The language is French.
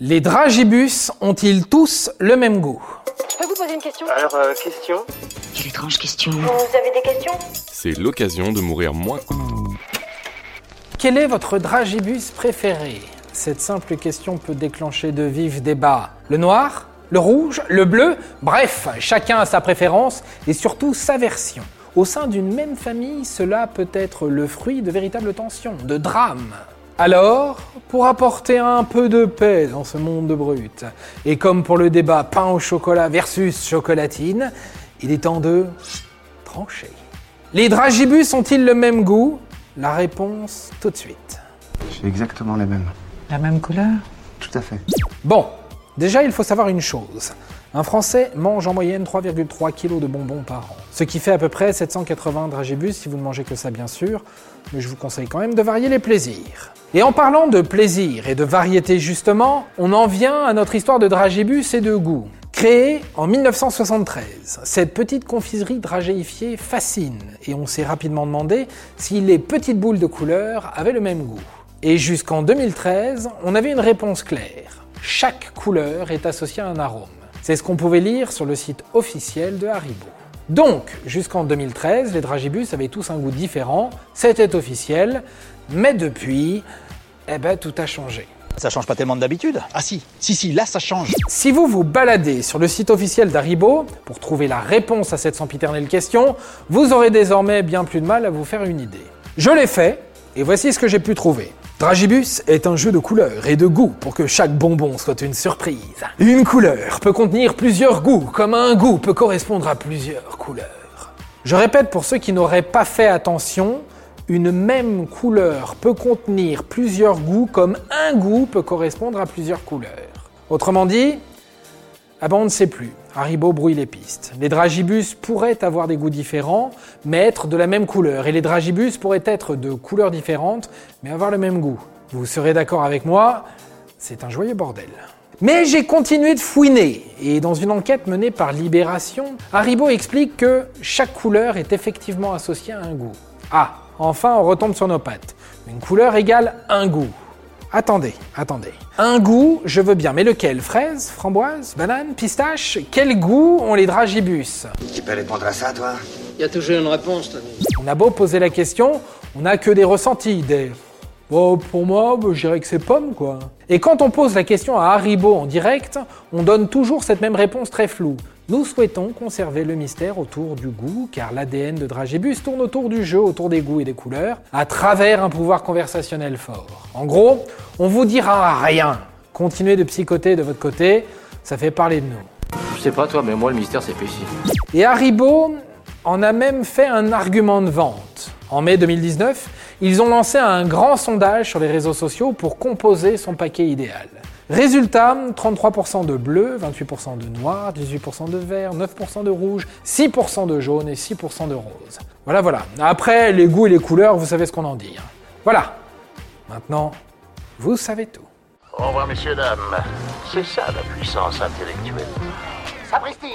Les dragibus ont-ils tous le même goût? Je peux vous poser une question? Alors, euh, question? Quelle étrange question. Vous avez des questions? C'est l'occasion de mourir moins. Quel est votre dragibus préféré? Cette simple question peut déclencher de vifs débats. Le noir Le rouge Le bleu Bref, chacun a sa préférence et surtout sa version. Au sein d'une même famille, cela peut être le fruit de véritables tensions, de drames. Alors, pour apporter un peu de paix dans ce monde de brut, et comme pour le débat pain au chocolat versus chocolatine, il est temps de trancher. Les dragibus ont-ils le même goût? La réponse tout de suite. J'ai exactement les mêmes. La même couleur? Tout à fait. Bon, déjà il faut savoir une chose. Un Français mange en moyenne 3,3 kg de bonbons par an. Ce qui fait à peu près 780 dragibus si vous ne mangez que ça bien sûr, mais je vous conseille quand même de varier les plaisirs. Et en parlant de plaisir et de variété justement, on en vient à notre histoire de dragibus et de goût. Créée en 1973, cette petite confiserie dragéifiée fascine et on s'est rapidement demandé si les petites boules de couleur avaient le même goût. Et jusqu'en 2013, on avait une réponse claire. Chaque couleur est associée à un arôme. C'est ce qu'on pouvait lire sur le site officiel de Haribo. Donc, jusqu'en 2013, les dragibus avaient tous un goût différent, c'était officiel, mais depuis, eh ben tout a changé. Ça change pas tellement d'habitude? Ah si, si, si, là ça change. Si vous vous baladez sur le site officiel d'Haribo pour trouver la réponse à cette sempiternelle question, vous aurez désormais bien plus de mal à vous faire une idée. Je l'ai fait, et voici ce que j'ai pu trouver. Dragibus est un jeu de couleurs et de goûts pour que chaque bonbon soit une surprise. Une couleur peut contenir plusieurs goûts, comme un goût peut correspondre à plusieurs couleurs. Je répète pour ceux qui n'auraient pas fait attention, une même couleur peut contenir plusieurs goûts comme un goût peut correspondre à plusieurs couleurs. Autrement dit, ah ben on ne sait plus. Haribo brouille les pistes. Les dragibus pourraient avoir des goûts différents, mais être de la même couleur. Et les dragibus pourraient être de couleurs différentes, mais avoir le même goût. Vous serez d'accord avec moi, c'est un joyeux bordel. Mais j'ai continué de fouiner, et dans une enquête menée par Libération, Haribo explique que chaque couleur est effectivement associée à un goût. Ah, enfin on retombe sur nos pattes. Une couleur égale un goût. Attendez, attendez. Un goût, je veux bien, mais lequel? Fraise, framboise, banane, pistache? Quel goût ont les dragibus? Tu peux répondre à ça, toi? Il y a toujours une réponse, Tony. On a beau poser la question, on n'a que des ressentis, des... Bon, pour moi, bah, je dirais que c'est pomme, quoi. Et quand on pose la question à Haribo en direct, on donne toujours cette même réponse très floue. Nous souhaitons conserver le mystère autour du goût, car l'ADN de Dragibus tourne autour du jeu, autour des goûts et des couleurs, à travers un pouvoir conversationnel fort. En gros, on vous dira rien. Continuez de psychoter de votre côté, ça fait parler de nous. Je sais pas toi, mais moi le mystère c'est ici. Et Haribo en a même fait un argument de vente. En mai 2019, ils ont lancé un grand sondage sur les réseaux sociaux pour composer son paquet idéal. Résultat, 33% de bleu, 28% de noir, 18% de vert, 9% de rouge, 6% de jaune et 6% de rose. Voilà, voilà. Après, les goûts et les couleurs, vous savez ce qu'on en dit. hein. Voilà. Maintenant, vous savez tout. Au revoir, messieurs, dames. C'est ça la puissance intellectuelle. Sapristi